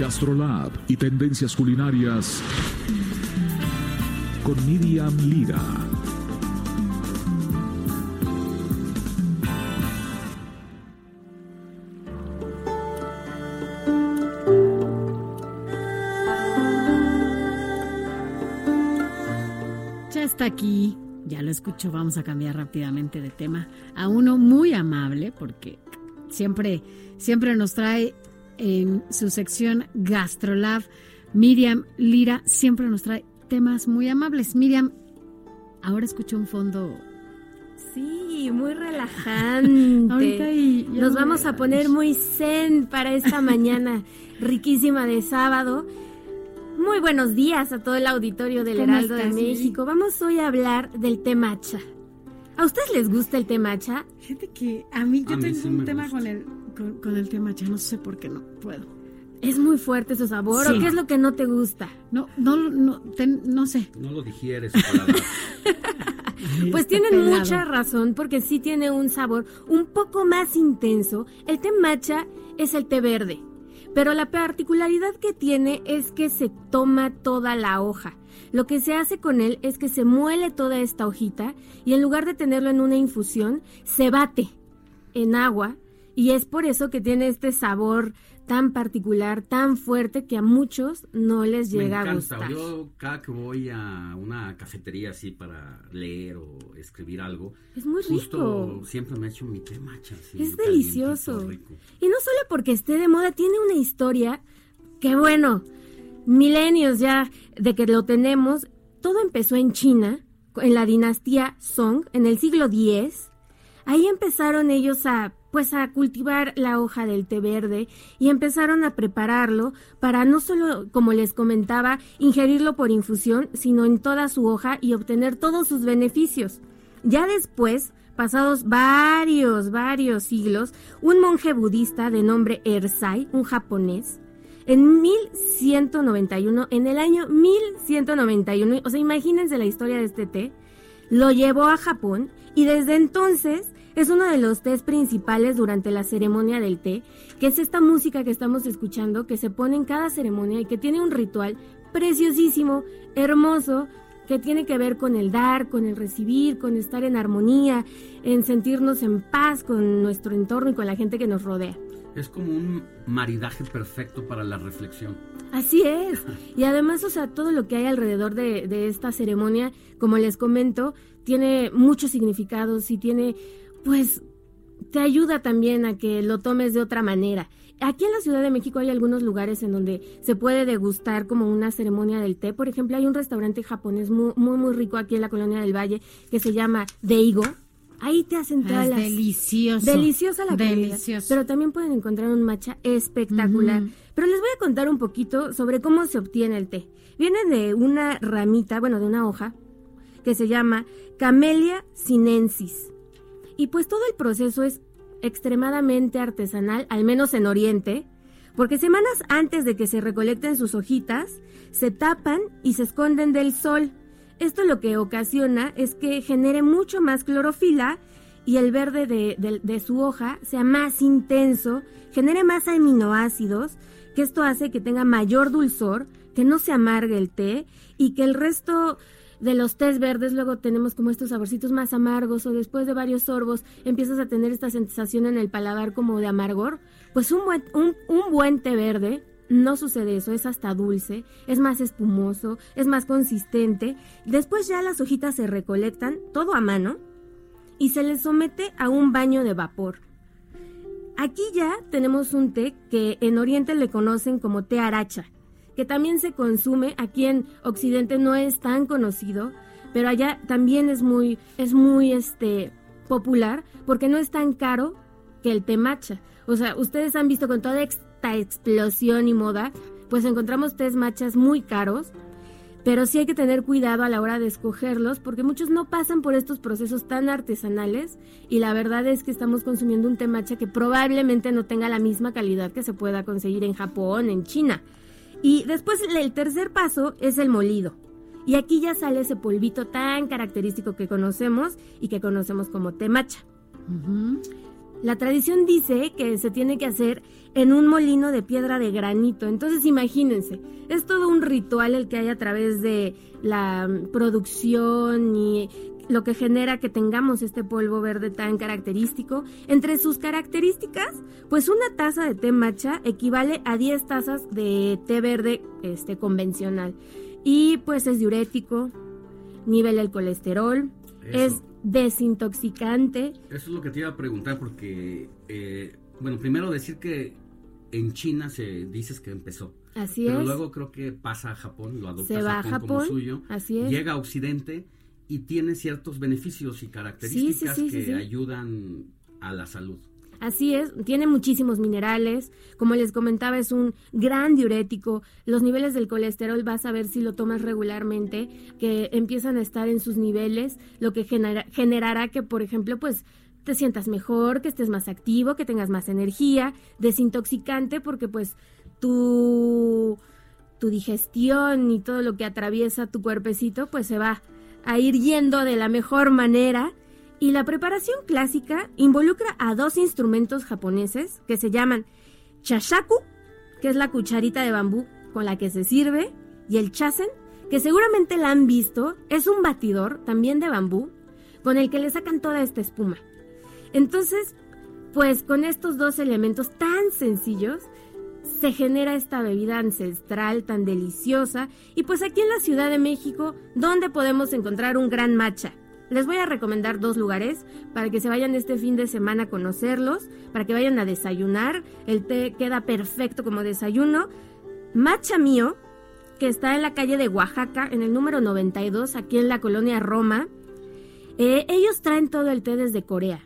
Gastrolab y tendencias culinarias con Miriam Lira. Ya está aquí, ya lo escucho, vamos a cambiar rápidamente de tema a uno muy amable porque siempre, siempre nos trae en su sección Gastrolab, Miriam Lira siempre nos trae temas muy amables. Miriam, ahora escucho un fondo Sí, muy relajante. Ahorita y- Nos vamos a poner muy zen para esta mañana riquísima de sábado. Muy buenos días a todo el auditorio del ¿Cómo Heraldo de Miri? México. Vamos hoy a hablar del té matcha. ¿A ustedes les gusta el té matcha? Fíjate que a mí yo A mí tengo sí un tema gusta. con el, con, con el tema, ya no sé por qué no puedo. ¿Es muy fuerte su sabor Sí. o qué es lo que no te gusta? No, no, no, ten- no sé. No lo digieres. Pues tienen pelado. mucha razón porque sí tiene un sabor un poco más intenso. El té matcha es el té verde, pero la particularidad que tiene es que se toma toda la hoja. Lo que se hace con él es que se muele toda esta hojita y en lugar de tenerlo en una infusión, se bate en agua y es por eso que tiene este sabor tan particular, tan fuerte que a muchos no les Me llega a gustar. Yo cada que voy a una cafetería así para leer o escribir algo, Es muy justo rico. siempre me echo mi té matcha. así, Es delicioso. rico. Y no solo porque esté de moda, tiene una historia que bueno, milenios ya de que lo tenemos. Todo empezó en China, en la dinastía Song, en el siglo X. Ahí empezaron ellos a pues a cultivar la hoja del té verde y empezaron a prepararlo para no solo, como les comentaba, ingerirlo por infusión, sino en toda su hoja y obtener todos sus beneficios. Ya después, pasados varios, varios siglos, un monje budista de nombre Ersai, un japonés, en 1191, en el año 1191, o sea, imagínense la historia de este té, lo llevó a Japón y desde entonces es uno de los tés principales durante la ceremonia del té, que es esta música que estamos escuchando, que se pone en cada ceremonia y que tiene un ritual preciosísimo, hermoso, que tiene que ver con el dar, con el recibir, con estar en armonía, en sentirnos en paz con nuestro entorno y con la gente que nos rodea. Es como un maridaje perfecto para la reflexión. Así es. Y además, o sea, todo lo que hay alrededor de, de esta ceremonia, como les comento, tiene muchos significados y tiene, pues, te ayuda también a que lo tomes de otra manera. Aquí en la Ciudad de México hay algunos lugares en donde se puede degustar como una ceremonia del té. Por ejemplo, hay un restaurante japonés muy, muy, muy rico aquí en la Colonia del Valle que se llama Deigo. Ahí te hacen todas Es las... delicioso. Deliciosa la comida. Pero también pueden encontrar un matcha espectacular. Pero les voy a contar un poquito sobre cómo se obtiene el té. Viene de una ramita, bueno, de una hoja, que se llama Camellia sinensis. Y pues todo el proceso es extremadamente artesanal, al menos en Oriente, porque semanas antes de que se recolecten sus hojitas, se tapan y se esconden del sol. Esto lo que ocasiona es que genere mucho más clorofila y el verde de, su hoja sea más intenso, genere más aminoácidos, que esto hace que tenga mayor dulzor, que no se amargue el té y que el resto de los tés verdes luego tenemos como estos saborcitos más amargos o después de varios sorbos empiezas a tener esta sensación en el paladar como de amargor. Pues un buen, un, un buen té verde no sucede eso, es hasta dulce, es más espumoso, es más consistente. Después ya las hojitas se recolectan todo a mano y se les somete a un baño de vapor. Aquí ya tenemos un té que en Oriente le conocen como té aracha, que también se consume, aquí en Occidente no es tan conocido, pero allá también es muy, es muy este, popular porque no es tan caro que el té matcha. O sea, ustedes han visto con toda esta explosión y moda, pues encontramos tés matchas muy caros, pero sí hay que tener cuidado a la hora de escogerlos porque muchos no pasan por estos procesos tan artesanales y la verdad es que estamos consumiendo un té matcha que probablemente no tenga la misma calidad que se pueda conseguir en Japón, en China. Y después el tercer paso es el molido. Y aquí ya sale ese polvito tan característico que conocemos y que conocemos como té matcha. La tradición dice que se tiene que hacer en un molino de piedra de granito. Entonces imagínense, es todo un ritual el que hay a través de la producción y lo que genera que tengamos este polvo verde tan característico. Entre sus características, pues una taza de té matcha equivale a 10 tazas de té verde este, convencional. Y pues es diurético, nivela el colesterol, es desintoxicante. Eso es lo que te iba a preguntar porque, eh, bueno, primero decir que en China se dices que empezó. Así pero es. luego creo que pasa a Japón, lo adopta Se va a Japón, como suyo. así es. Llega a Occidente y tiene ciertos beneficios y características sí, sí, que ayudan a la salud. Así es, tiene muchísimos minerales, como les comentaba es un gran diurético, los niveles del colesterol vas a ver si lo tomas regularmente, que empiezan a estar en sus niveles, lo que genera- generará que, por ejemplo, pues te sientas mejor, que estés más activo, que tengas más energía, desintoxicante, porque pues tu, tu digestión y todo lo que atraviesa tu cuerpecito, pues se va a ir yendo de la mejor manera. Y la preparación clásica involucra a dos instrumentos japoneses que se llaman chashaku, que es la cucharita de bambú con la que se sirve, y el chasen, que seguramente la han visto, es un batidor también de bambú con el que le sacan toda esta espuma. Entonces, pues con estos dos elementos tan sencillos, se genera esta bebida ancestral tan deliciosa y pues aquí en la Ciudad de México, ¿dónde podemos encontrar un gran matcha? Les voy a recomendar dos lugares para que se vayan este fin de semana a conocerlos, para que vayan a desayunar. El té queda perfecto como desayuno. Matcha Mío, que está en la calle de Oaxaca, en el número 92, aquí en la colonia Roma. Eh, ellos traen todo el té desde Corea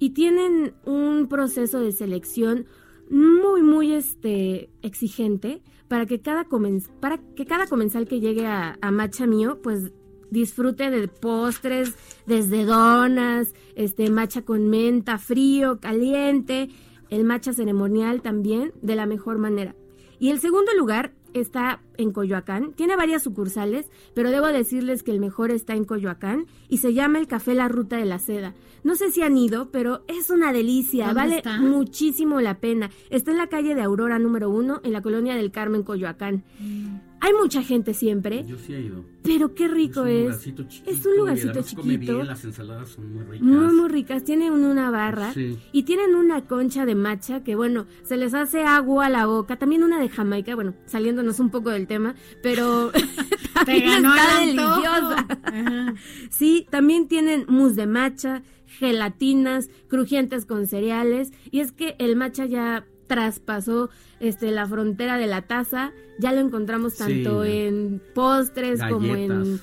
y tienen un proceso de selección muy, muy este, exigente para que cada, comen- para que cada comensal que llegue a, a Matcha Mío, pues disfrute de postres, desde donas, este matcha con menta, frío, caliente, el matcha ceremonial también, de la mejor manera. Y el segundo lugar está en Coyoacán, tiene varias sucursales, pero debo decirles que el mejor está en Coyoacán y se llama el Café La Ruta de la Seda. No sé si han ido, pero es una delicia, ¿Dónde vale está? muchísimo la pena. Está en la calle de Aurora número uno, en la colonia del Carmen, Coyoacán. Hay mucha gente siempre, Yo sí he ido. pero qué rico un es. lugarcito chiquito, Es un lugarcito come chiquito. bien, las ensaladas son muy ricas. Muy, muy ricas. Tienen una barra Sí. y tienen una concha de matcha que, bueno, se les hace agua a la boca. También una de Jamaica, bueno, saliéndonos un poco del tema, pero Te también ganó está deliciosa. Ajá. Sí, también tienen mousse de matcha, gelatinas, crujientes con cereales. Y es que el matcha ya traspasó este, la frontera de la taza. Ya lo encontramos tanto Sí. en postres como en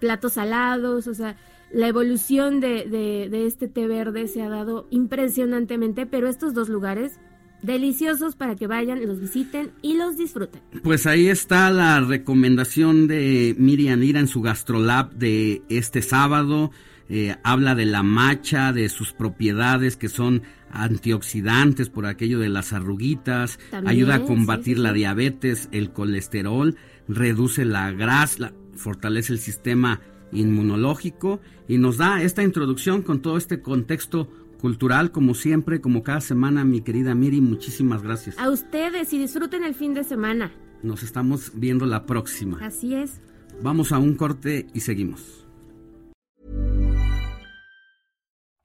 platos salados. O sea, la evolución de, de- de este té verde se ha dado impresionantemente. Pero estos dos lugares, deliciosos para que vayan, los visiten y los disfruten. Pues ahí está la recomendación de Miriam Ira en su gastrolab de este sábado. Eh, habla de la macha, de sus propiedades que son antioxidantes por aquello de las arruguitas, También, ayuda a combatir sí, la diabetes, el colesterol, reduce la grasa, fortalece el sistema inmunológico y nos da esta introducción con todo este contexto cultural como siempre, como cada semana, mi querida Miri, muchísimas gracias. A ustedes y disfruten el fin de semana. Nos estamos viendo la próxima. Así es. Vamos a un corte y seguimos.